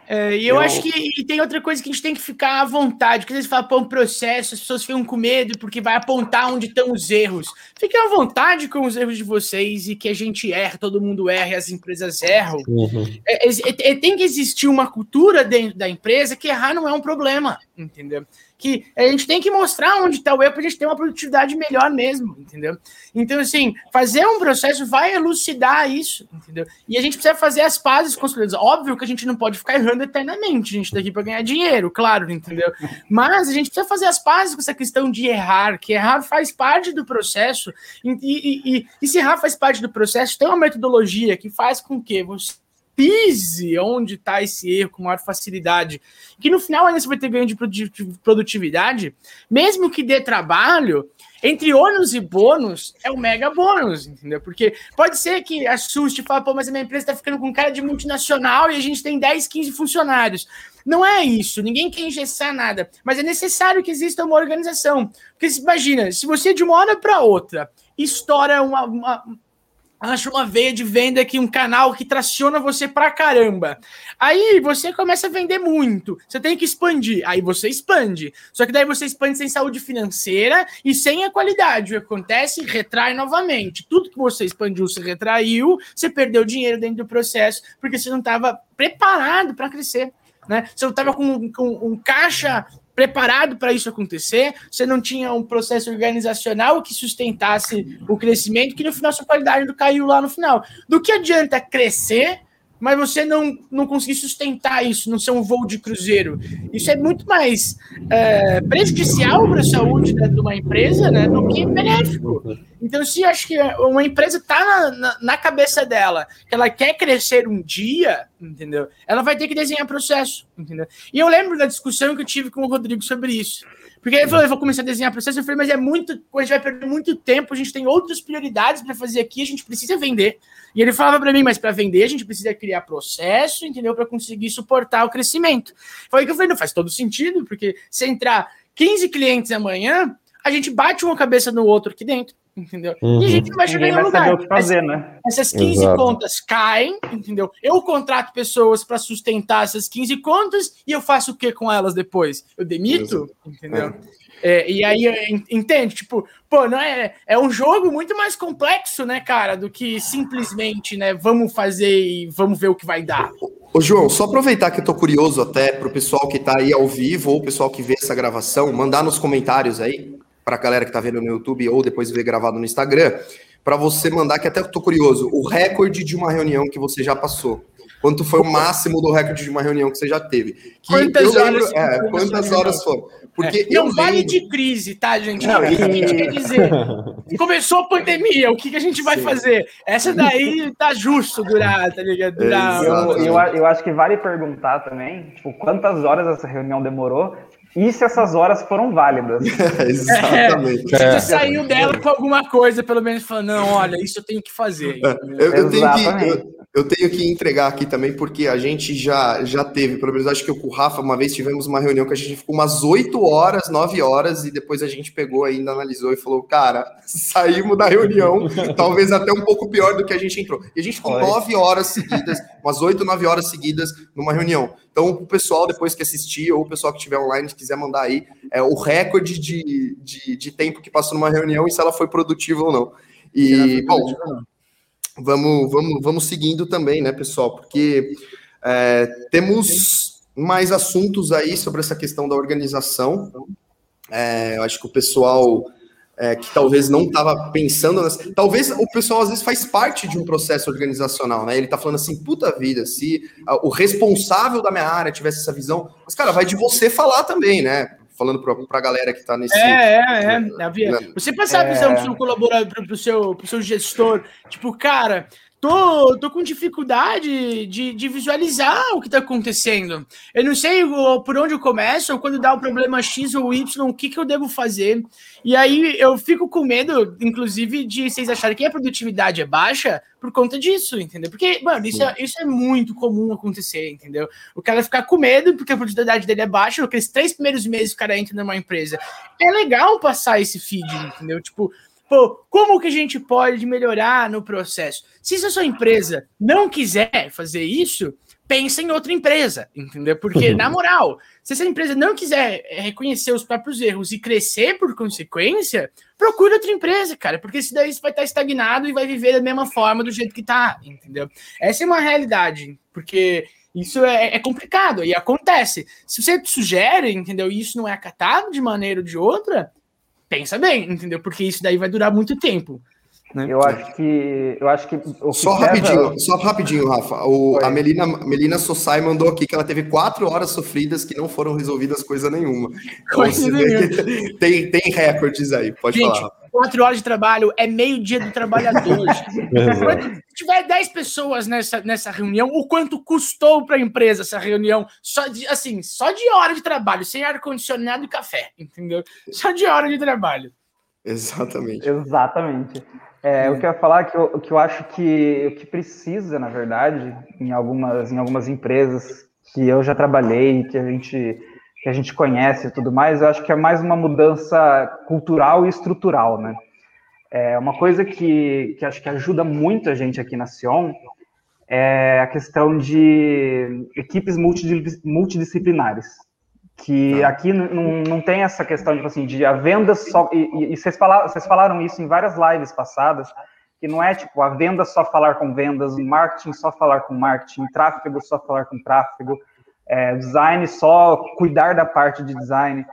É, e eu, eu, acho que e tem outra coisa que a gente tem que ficar à vontade, porque às vezes fala, pô, um processo, as pessoas ficam com medo porque vai apontar onde estão os erros. Fiquem à vontade com os erros de vocês e que a gente erra, todo mundo erra e as empresas erram. Uhum. É, é, é, tem que existir uma cultura dentro da empresa que errar não é um problema. entendeu? Que a gente tem que mostrar onde está o erro para a gente ter uma produtividade melhor mesmo, entendeu? Então, assim, fazer um processo vai elucidar isso, entendeu? E a gente precisa fazer as pazes com os clientes. Óbvio que a gente não pode ficar errando eternamente, a gente está aqui para ganhar dinheiro, claro, entendeu? Mas a gente precisa fazer as pazes com essa questão de errar, que errar faz parte do processo, e, e, e, e se errar faz parte do processo, tem uma metodologia que faz com que você pise onde está esse erro com maior facilidade, que no final ainda você vai ter ganho de produtividade, mesmo que dê trabalho, entre ônus e bônus, é o mega bônus, entendeu? Porque pode ser que assuste e fale, pô, mas a minha empresa está ficando com cara de multinacional e a gente tem 10, 15 funcionários. Não é isso, ninguém quer engessar nada, mas é necessário que exista uma organização. Porque imagina, se você de uma hora para outra estoura uma, uma acha uma veia de venda aqui, um canal que traciona você pra caramba. Aí você começa a vender muito. Você tem que expandir. Aí você expande. Só que daí você expande sem saúde financeira e sem a qualidade. O que acontece? Retrai novamente. Tudo que você expandiu se retraiu, você perdeu dinheiro dentro do processo, porque você não estava preparado para crescer. Né? Você não estava com, com um caixa preparado para isso acontecer, você não tinha um processo organizacional que sustentasse o crescimento, que no final sua qualidade caiu lá no final. Do que adianta crescer mas você não, não conseguir sustentar isso, não ser um voo de cruzeiro. Isso é muito mais é, prejudicial para a saúde né, de uma empresa né, do que benéfico. Então, se acho que uma empresa está na, na, na, cabeça dela que ela quer crescer um dia, entendeu? Ela vai ter que desenhar processo, entendeu? E eu lembro da discussão que eu tive com o Rodrigo sobre isso. Porque ele falou, eu vou começar a desenhar processo. Eu falei, mas é muito, a gente vai perder muito tempo, a gente tem outras prioridades para fazer aqui, a gente precisa vender. E ele falava para mim, mas para vender a gente precisa criar processo, entendeu? Para conseguir suportar o crescimento. Foi aí que eu falei, não faz todo sentido, porque se entrar 15 clientes amanhã, a gente bate uma cabeça no outro aqui dentro, entendeu? Uhum. E a gente não vai chegar em lugar. O que fazer, né? Essas 15 Exato. contas caem, entendeu? Eu contrato pessoas para sustentar essas 15 contas e eu faço o que com elas depois? Eu demito, Exato. entendeu? É. É, e aí, entende? Tipo, pô, não é, é um jogo muito mais complexo, né, cara, do que simplesmente, né, vamos fazer e vamos ver o que vai dar. Ô, João, só aproveitar que eu tô curioso até pro pessoal que tá aí ao vivo ou o pessoal que vê essa gravação, mandar nos comentários aí, pra galera que tá vendo no YouTube ou depois ver gravado no Instagram, para você mandar, que até eu tô curioso, o recorde de uma reunião que você já passou. Quanto foi o máximo do recorde de uma reunião que você já teve? Que quantas horas? é, quantas horas foram? Porque é, não vale lembro... de crise, tá, gente? Não, e... a gente quer dizer? Começou a pandemia, o que, que a gente vai Sim. fazer? Essa daí tá justo durar, tá ligado? Durar... Eu, eu, eu, acho que vale perguntar também, tipo, quantas horas essa reunião demorou e se essas horas foram válidas. Exatamente. É, você saiu dela com alguma coisa, pelo menos falando, não, olha, isso eu tenho que fazer. É, eu, eu tenho que, eu, eu tenho que entregar aqui também, porque a gente já, já teve, pelo menos acho que eu com o Rafa, uma vez tivemos uma reunião que a gente ficou umas 8 horas, 9 horas, e depois a gente pegou ainda, analisou e falou, cara, saímos da reunião, talvez até um pouco pior do que a gente entrou. E a gente ficou 9 horas seguidas, umas 8, 9 horas seguidas numa reunião. Então, o pessoal, depois que assistir, ou o pessoal que estiver online, se quiser mandar aí, é o recorde de, de, de tempo que passou numa reunião e se ela foi produtiva ou não. E, bom vamos, vamos, vamos seguindo também, né, pessoal? Porque é, temos mais assuntos aí sobre essa questão da organização. É, eu acho que o pessoal é, que talvez não estava pensando nessa, talvez o pessoal às vezes faz parte de um processo organizacional, né? Ele está falando assim, puta vida, se o responsável da minha área tivesse essa visão, mas cara, vai de você falar também, né? Falando para a galera que está nesse. É, é, é. Né? Você passar a visão é... do seu colaborador, para o seu, pro seu gestor, tipo, cara, tô, tô com dificuldade de, de visualizar o que está acontecendo. Eu não sei por onde eu começo, ou quando dá o problema X ou Y, o que, que eu devo fazer. E aí eu fico com medo, inclusive, de vocês acharem que a produtividade é baixa por conta disso, entendeu? Porque, mano, isso é, isso é muito comum acontecer, entendeu? O cara ficar com medo porque a produtividade dele é baixa, aqueles três primeiros meses o cara entra numa empresa. É legal passar esse feed, entendeu? Tipo, Pô, como que a gente pode melhorar no processo? Se a sua empresa não quiser fazer isso, pensa em outra empresa, entendeu? Porque, na moral, se essa empresa não quiser reconhecer os próprios erros e crescer por consequência, procure outra empresa, cara, porque se daí você vai estar estagnado e vai viver da mesma forma do jeito que tá, entendeu? Essa é uma realidade, porque Isso é, é, complicado e acontece. Se você sugere, entendeu? E isso não é acatado de maneira ou de outra, pensa bem, entendeu? Porque isso daí vai durar muito tempo. Né? Eu acho que. Eu acho que, só rapidinho, só rapidinho, Rafa. O, a Melina, Melina Sossai mandou aqui que ela teve quatro horas sofridas que não foram resolvidas coisa nenhuma. Então, coisa nenhuma. Tem, tem recordes aí, pode Gente, falar. Quatro horas de trabalho é meio dia do trabalhador. Se tiver dez pessoas nessa, nessa reunião, o quanto custou para a empresa essa reunião? Só de, assim, só de hora de trabalho, sem ar-condicionado e café, entendeu? Só de hora de trabalho. Exatamente. Exatamente. É, o que eu ia falar é que eu, que eu acho que o que precisa, na verdade, em algumas, em algumas empresas que eu já trabalhei, que a gente que a gente conhece e tudo mais, eu acho que é mais uma mudança cultural e estrutural, né? É uma coisa que, que acho que ajuda muito a gente aqui na Sion é a questão de equipes multidisciplinares que tá. aqui não, não tem essa questão tipo assim, de a venda só. E, e, vocês, falaram, vocês falaram isso em várias lives passadas, que não é tipo a venda só falar com vendas, marketing só falar com marketing, tráfego só falar com tráfego, é, design só cuidar da parte de design.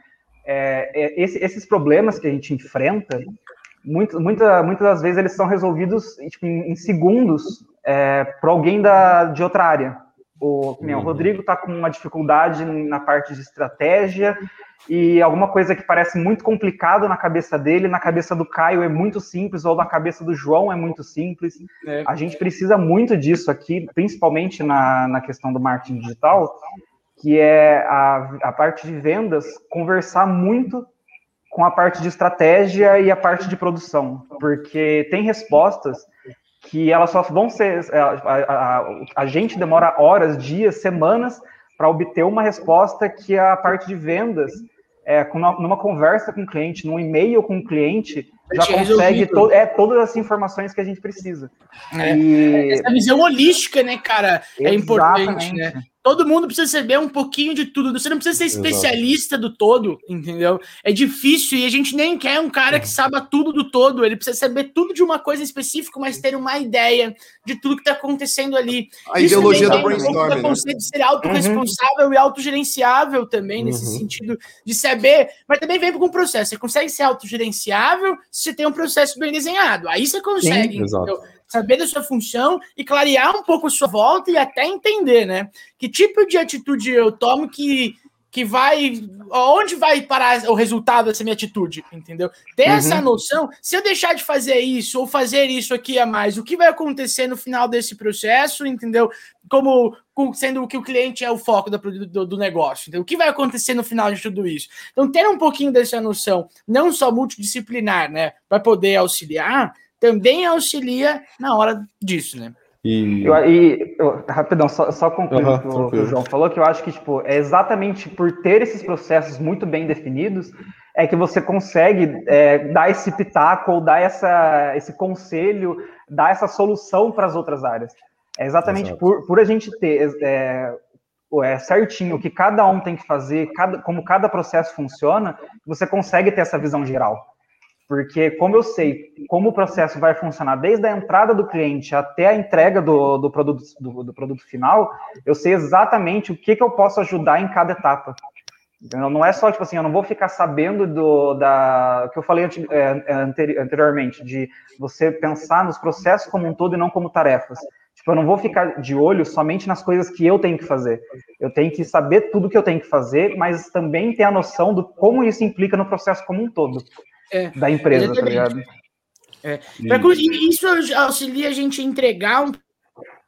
É, é, esse, esses problemas que a gente enfrenta, muito, muita, muitas das vezes eles são resolvidos tipo, em, segundos é, por alguém da, de outra área. O, o uhum. Rodrigo está com uma dificuldade na parte de estratégia e alguma coisa que parece muito complicado na cabeça dele, na cabeça do Caio é muito simples, ou na cabeça do João é muito simples. É. A gente precisa muito disso aqui, principalmente na, na questão do marketing digital, que é a, a parte de vendas conversar muito com a parte de estratégia e a parte de produção, porque tem respostas que elas só vão ser. É, a, a, a gente demora horas, dias, semanas para obter uma resposta que a parte de vendas, é, numa conversa com o cliente, num e-mail com o cliente, já consegue to, é, todas as informações que a gente precisa. É, e... Essa visão holística, né, cara, é importante, né? Todo mundo precisa saber um pouquinho de tudo. Você não precisa ser especialista Exato. do todo, entendeu? É difícil e a gente nem quer um cara que saiba tudo do todo. Ele precisa saber tudo de uma coisa específica, mas ter uma ideia de tudo que está acontecendo ali. A Isso ideologia do brainstorming. Um né? conceito de ser autorresponsável uhum. e autogerenciável também, uhum. nesse sentido de saber. Mas também vem com um processo. Você consegue ser autogerenciável se você tem um processo bem desenhado. Aí você consegue, Sim, entendeu? Saber da sua função e clarear um pouco a sua volta e até entender, né? Que tipo de atitude eu tomo que, que vai. Onde vai parar o resultado dessa minha atitude, entendeu? Ter uhum. essa noção, se eu deixar de fazer isso ou fazer isso aqui a mais, o que vai acontecer no final desse processo, entendeu? Como sendo que o cliente é o foco do, do, do negócio. Então, o que vai acontecer no final de tudo isso? Então, ter um pouquinho dessa noção, não só multidisciplinar, né, para poder auxiliar, também auxilia na hora disso, né? E, eu, e eu, rapidão, só, só concluir uhum, o que o João falou, que eu acho que tipo, é exatamente por ter esses processos muito bem definidos é que você consegue é, dar esse pitaco ou dar essa, esse conselho, dar essa solução para as outras áreas. É exatamente por, por a gente ter é, é, certinho o que cada um tem que fazer, cada, como cada processo funciona, você consegue ter essa visão geral. Porque, como eu sei como o processo vai funcionar desde a entrada do cliente até a entrega do, do, produto, do, do produto final, eu sei exatamente o que, que eu posso ajudar em cada etapa. Não é só, tipo assim, eu não vou ficar sabendo do da, que eu falei é, é, anteriormente, de você pensar nos processos como um todo e não como tarefas. Tipo, eu não vou ficar de olho somente nas coisas que eu tenho que fazer. Eu tenho que saber tudo que eu tenho que fazer, mas também ter a noção do como isso implica no processo como um todo é, da empresa, tá exatamente. tá ligado? É. Isso auxilia a gente a entregar um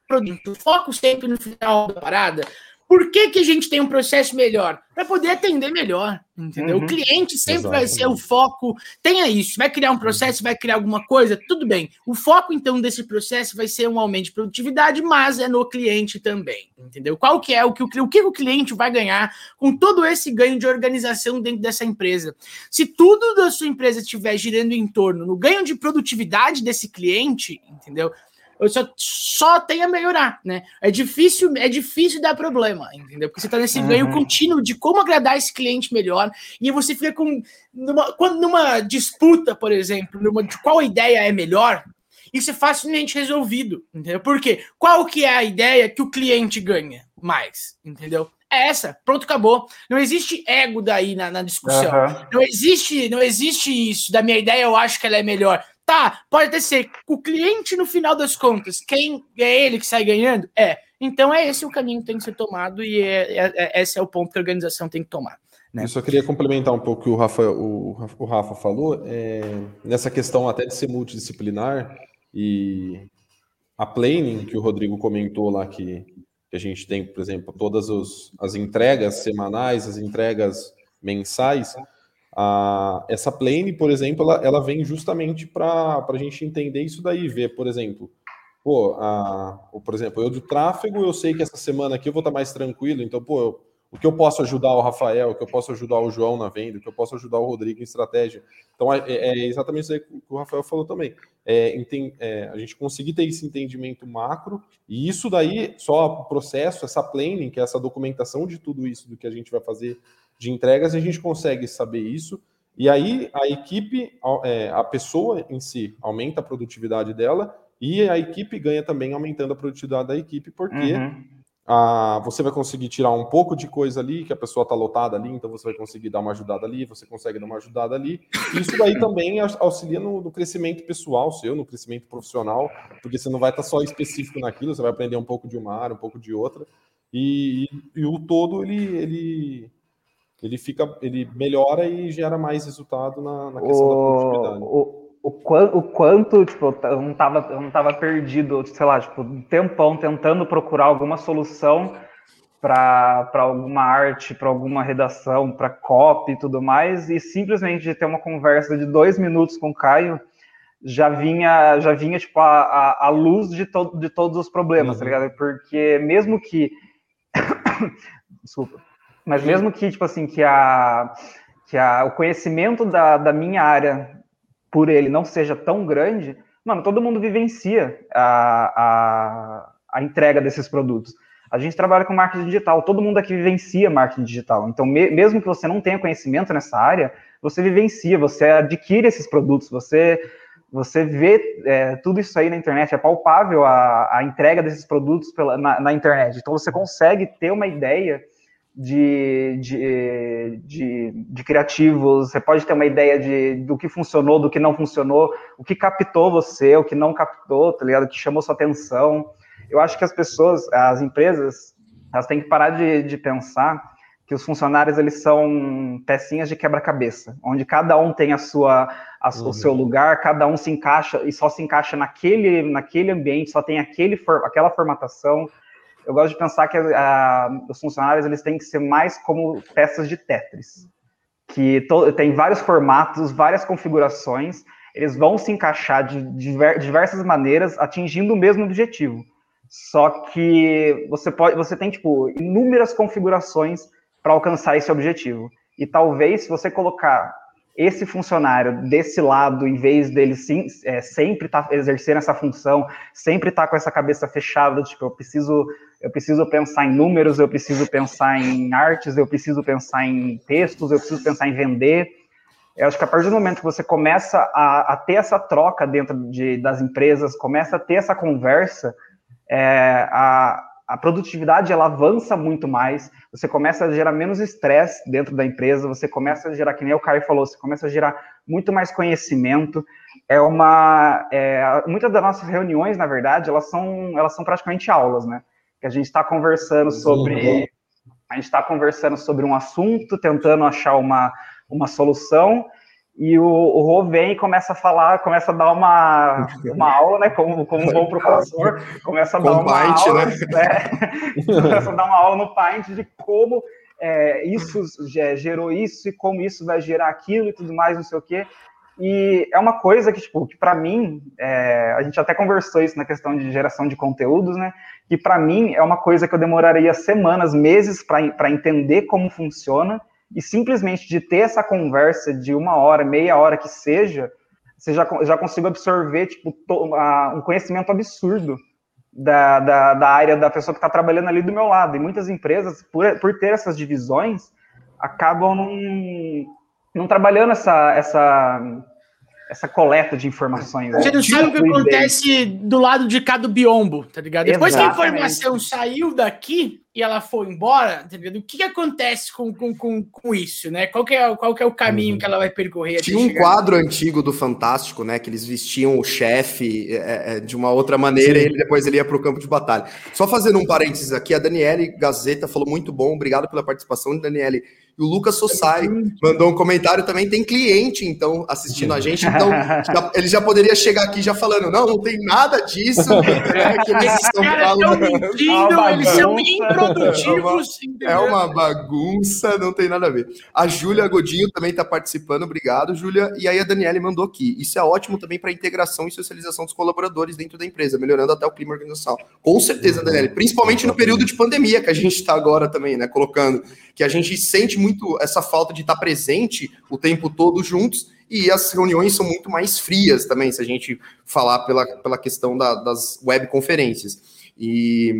produto. Foco sempre no final da parada. Por que, que a gente tem um processo melhor? Para poder atender melhor, entendeu? Uhum. O cliente sempre Exato. vai ser o foco. Tenha isso. Vai criar um processo, vai criar alguma coisa, tudo bem. O foco, então, desse processo vai ser um aumento de produtividade, mas é no cliente também, entendeu? Qual que é o que o, o que o cliente vai ganhar com todo esse ganho de organização dentro dessa empresa? Se tudo da sua empresa estiver girando em torno no ganho de produtividade desse cliente, entendeu? Eu só, só tem a melhorar, né? É difícil, é difícil dar problema, entendeu? Porque você tá nesse uhum. ganho contínuo de como agradar esse cliente melhor, e você fica com numa, quando numa disputa, por exemplo, numa, de qual ideia é melhor, isso é facilmente resolvido, entendeu? Porque qual que é a ideia que o cliente ganha? mais, entendeu? É essa, pronto, acabou. Não existe ego daí na, na discussão. Uhum. Não existe, não existe isso. Da minha ideia, eu acho que ela é melhor. Tá, pode ser. O cliente, no final das contas, quem é ele que sai ganhando? É. Então é esse o caminho que tem que ser tomado e é, é, é, esse é o ponto que a organização tem que tomar. Né? Eu só queria complementar um pouco o que o Rafa, o, o Rafa falou, é, nessa questão até de ser multidisciplinar e a planning que o Rodrigo comentou lá que, que a gente tem, por exemplo, todas os, as entregas semanais, as entregas mensais, a, essa plane, por exemplo, ela, ela vem justamente para a gente entender isso daí, ver, por exemplo, pô, a, por exemplo, eu do tráfego, eu sei que essa semana aqui eu vou estar mais tranquilo, então, pô, eu, o que eu posso ajudar o Rafael, o que eu posso ajudar o João na venda, o que eu posso ajudar o Rodrigo em estratégia. Então, é, é exatamente isso que o Rafael falou também. É, é, a gente conseguir ter esse entendimento macro, e isso daí, só o processo, essa planning, que é essa documentação de tudo isso, do que a gente vai fazer de entregas, a gente consegue saber isso. E aí a equipe, é, a pessoa em si, aumenta a produtividade dela e a equipe ganha também aumentando a produtividade da equipe, porque uhum. a, você vai conseguir tirar um pouco de coisa ali, que a pessoa está lotada ali, então você vai conseguir dar uma ajudada ali, você consegue dar uma ajudada ali. Isso daí também auxilia no, no crescimento pessoal seu, no crescimento profissional, porque você não vai estar tá só específico naquilo, você vai aprender um pouco de uma área, um pouco de outra. E, e, e o todo ele, ele ele fica, ele melhora e gera mais resultado na, na questão o, da produtividade. O, o, o quanto, tipo, eu não tava, eu não tava perdido, sei lá, tipo, um tempão tentando procurar alguma solução para alguma arte, para alguma redação, para copy e tudo mais, e simplesmente de ter uma conversa de dois minutos com o Caio, já vinha, já vinha tipo, a, a, a luz de, to, de todos os problemas, tá uhum. tá ligado? Porque mesmo que. Desculpa mas mesmo que, tipo assim, que, a, que a, o conhecimento da, da minha área por ele não seja tão grande, mano, todo mundo vivencia a, a, a entrega desses produtos. A gente trabalha com marketing digital, todo mundo aqui vivencia marketing digital. Então, me, mesmo que você não tenha conhecimento nessa área, você vivencia, você adquire esses produtos, você você vê é, tudo isso aí na internet, é palpável a, a entrega desses produtos pela, na, na, internet. Então, você consegue ter uma ideia de, de, de, de, criativos, você pode ter uma ideia de, do que funcionou, do que não funcionou, o que captou você, o que não captou, tá ligado? O que chamou sua atenção. Eu acho que as pessoas, as empresas, elas têm que parar de, de pensar que os funcionários eles são pecinhas de quebra-cabeça, onde cada um tem a sua, a, uhum. o seu lugar, cada um se encaixa e só se encaixa naquele, naquele ambiente, só tem aquele, aquela formatação eu gosto de pensar que a, os funcionários eles têm que ser mais como peças de Tetris, que to, tem vários formatos, várias configurações, eles vão se encaixar de, de diversas maneiras, atingindo o mesmo objetivo. Só que você pode, você tem tipo inúmeras configurações para alcançar esse objetivo. E talvez se você colocar esse funcionário desse lado, em vez dele sim, é, sempre estar tá exercendo essa função, sempre estar tá com essa cabeça fechada, tipo, eu preciso eu preciso pensar em números, eu preciso pensar em artes, eu preciso pensar em textos, eu preciso pensar em vender. Eu acho que a partir do momento que você começa a, a ter essa troca dentro de, das empresas, começa a ter essa conversa, é, a, a produtividade ela avança muito mais, você começa a gerar menos estresse dentro da empresa, você começa a gerar, que nem o Caio falou, você começa a gerar muito mais conhecimento. É uma. É, muitas das nossas reuniões, na verdade, elas são, elas são praticamente aulas, né? Que a gente está conversando sobre a gente está conversando sobre um assunto, tentando achar uma, uma solução, e o, o Rô vem e começa a falar, começa a dar uma, uma aula, né? Como, como um bom professor, começa a dar uma Paint, aula, né? né? começa a dar uma aula no Paint de como é, isso gerou isso e como isso vai gerar aquilo e tudo mais, não sei o quê. E é uma coisa que, tipo, que para mim, é, a gente até conversou isso na questão de geração de conteúdos, né? Que para mim é uma coisa que eu demoraria semanas, meses para entender como funciona, e simplesmente de ter essa conversa de uma hora, meia hora que seja, você já, já consigo absorver, tipo, to, um conhecimento absurdo da, da, da área da pessoa que está trabalhando ali do meu lado. E muitas empresas, por, por ter essas divisões, acabam não, não trabalhando essa, essa, essa coleta de informações. Você não sabe o que acontece do lado de cá do biombo, tá ligado? Depois Exatamente. que a informação saiu daqui e ela foi embora, tá ligado? O que, que acontece com, com, com, com, isso, né? Qual que, é, qual que é o caminho uhum. que ela vai percorrer? Tinha um quadro antigo do Fantástico, né? Que eles vestiam o chefe é, é, de uma outra maneira Sim. e ele, depois ele ia para o campo de batalha. Só fazendo um parênteses aqui, a Daniele Gazeta falou muito bom, obrigado pela participação, Daniele. E o Lucas Sossai mandou um comentário também. Tem cliente, então, assistindo a gente. Então, já, ele já poderia chegar aqui já falando: não, não tem nada disso. Né, que eles estão falando. Mentindo, é eles são improdutivos. É uma bagunça, não tem nada a ver. A Júlia Godinho também está participando. Obrigado, Júlia. E aí a Daniele mandou aqui. Isso é ótimo também para integração e socialização dos colaboradores dentro da empresa, melhorando até o clima organizacional. Com certeza, Daniele. Principalmente no período de pandemia que a gente está agora também, né? Colocando que a gente sente muito essa falta de estar presente o tempo todo juntos e as reuniões são muito mais frias também, se a gente falar pela, pela questão da, das webconferências. E,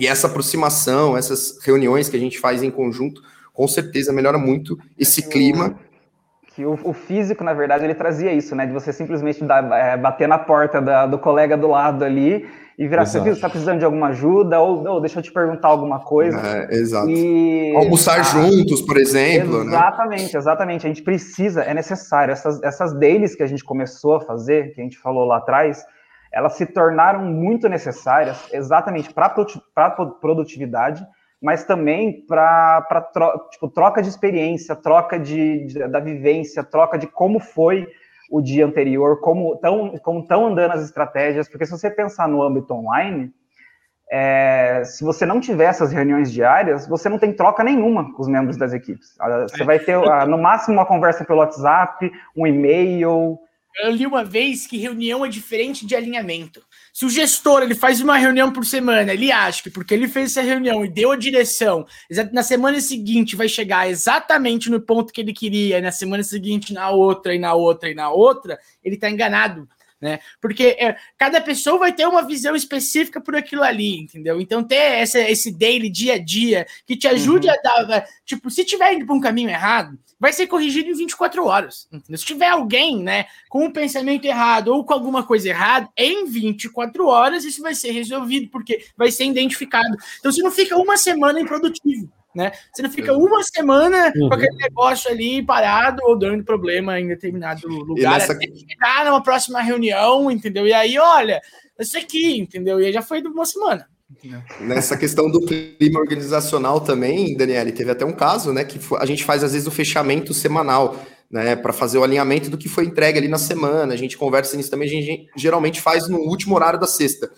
e essa aproximação, essas reuniões que a gente faz em conjunto, com certeza melhora muito esse clima que o, o, físico, na verdade, ele trazia isso, né? De você simplesmente dar, é, bater na porta da, do colega do lado ali e virar, você está precisando de alguma ajuda, ou, deixa eu te perguntar alguma coisa. É, exato. E, Almoçar juntos, por exemplo. Né? Exatamente, né? exatamente. A gente precisa, é necessário. Essas, essas dailies que a gente começou a fazer, que a gente falou lá atrás, elas se tornaram muito necessárias exatamente para a produtividade, mas também para tro, tipo, troca de experiência, troca de, de, da vivência, troca de como foi o dia anterior, como estão como tão andando as estratégias, porque se você pensar no âmbito online, é, se você não tiver essas reuniões diárias, você não tem troca nenhuma com os membros das equipes. Ah, você vai ter, ah, no máximo, uma conversa pelo WhatsApp, um e-mail, eu li uma vez que reunião é diferente de alinhamento. Se o gestor ele faz uma reunião por semana, ele acha que porque ele fez essa reunião e deu a direção, na semana seguinte vai chegar exatamente no ponto que ele queria, na semana seguinte na outra e na outra e na outra, ele está enganado né? Porque é, cada pessoa vai ter uma visão específica por aquilo ali, entendeu? Então ter essa, esse daily dia a dia que te ajude uhum. a dar, tipo, se tiver indo para um caminho errado, vai ser corrigido em 24 horas. Entendeu? Se tiver alguém, né, com um pensamento errado ou com alguma coisa errada, em 24 horas isso vai ser resolvido porque vai ser identificado. Então você não fica uma semana improdutivo né? Você não fica uma semana uhum. com aquele negócio ali parado ou dando problema em determinado lugar nessa... até chegar numa próxima reunião, entendeu? E aí, olha, isso aqui, entendeu? E aí já foi de uma semana. Nessa questão do clima organizacional também, Daniele, teve até um caso, né, que a gente faz às vezes o fechamento semanal, né, para fazer o alinhamento do que foi entregue ali na semana. A gente conversa nisso também, a gente geralmente faz no último horário da sexta.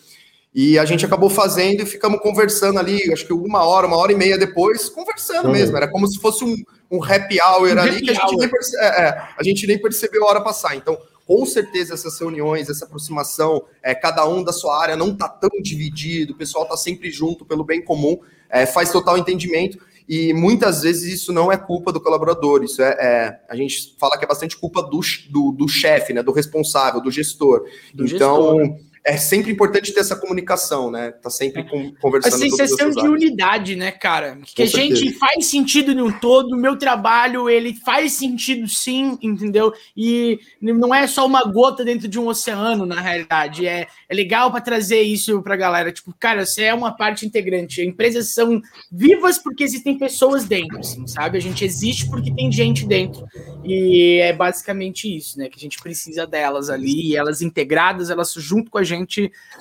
E a gente acabou fazendo e ficamos conversando ali, acho que uma hora, uma hora e meia depois, conversando uhum. mesmo. Era como se fosse um, um happy hour um ali happy que a gente, nem perce... é, é, a gente nem percebeu a hora passar. Então, com certeza, essas reuniões, essa aproximação, é, cada um da sua área não está tão dividido, o pessoal está sempre junto pelo bem comum, é, faz total entendimento. E muitas vezes isso não é culpa do colaborador, isso é, é a gente fala que é bastante culpa do, do, do chefe, né, do responsável, do gestor. Do então, gestor é sempre importante ter essa comunicação, né? Tá sempre com, conversando. A sensação de unidade, né, cara? Que com a certeza. gente faz sentido no todo, o meu trabalho, ele faz sentido sim, entendeu? E não é só uma gota dentro de um oceano, na realidade. É, é legal para trazer isso pra galera. Tipo, cara, você é uma parte integrante. Empresas são vivas porque existem pessoas dentro, assim, sabe? A gente existe porque tem gente dentro. E é basicamente isso, né? Que a gente precisa delas ali, elas integradas, elas junto com a gente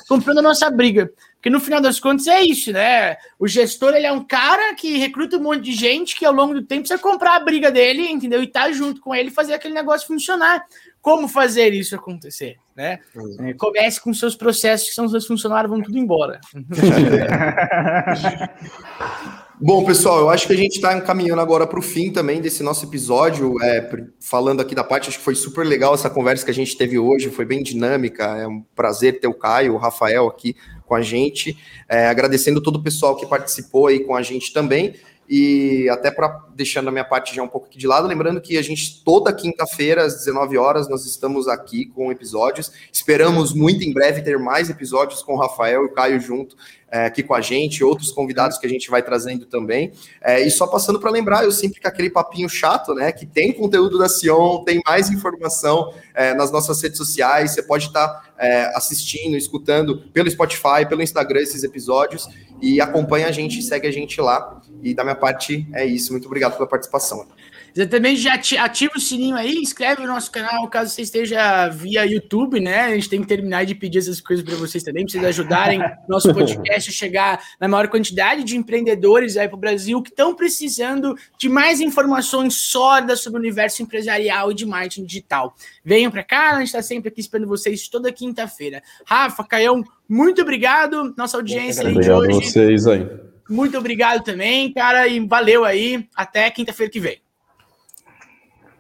comprando a nossa briga. Porque no final das contas é isso, né? O gestor ele é um cara que recruta um monte de gente que ao longo do tempo precisa comprar a briga dele, entendeu? E tá junto com ele fazer aquele negócio funcionar. Como fazer isso acontecer, né? É, comece com seus processos, que são os seus funcionários vão tudo embora. Bom, pessoal, eu acho que a gente está encaminhando agora para o fim também desse nosso episódio. É, falando aqui da parte, acho que foi super legal essa conversa que a gente teve hoje, foi bem dinâmica. É um prazer ter o Caio, o Rafael aqui com a gente. É, agradecendo todo o pessoal que participou aí com a gente também. E até para deixando a minha parte já um pouco aqui de lado, lembrando que a gente toda quinta-feira às 19 horas nós estamos aqui com episódios. Esperamos muito em breve ter mais episódios com o Rafael e o Caio junto é, aqui com a gente, outros convidados que a gente vai trazendo também. É, e só passando para lembrar, eu sempre com aquele papinho chato, né? Que tem conteúdo da Sion, tem mais informação é, nas nossas redes sociais. Você pode estar tá, é, assistindo, escutando pelo Spotify, pelo Instagram esses episódios e acompanha a gente, segue a gente lá. E da minha parte é isso. Muito obrigado pela participação. Exatamente, já ativa o sininho aí, inscreve no nosso canal caso você esteja via YouTube, né? A gente tem que terminar de pedir essas coisas para vocês também, para vocês ajudarem nosso podcast a chegar na maior quantidade de empreendedores aí para o Brasil que estão precisando de mais informações sólidas sobre o universo empresarial e de marketing digital. Venham para cá, a gente está sempre aqui esperando vocês toda quinta-feira. Rafa, Caião, muito obrigado, nossa audiência aí de hoje. vocês aí. Muito obrigado também, cara, e valeu aí. Até quinta-feira que vem.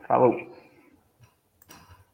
Falou.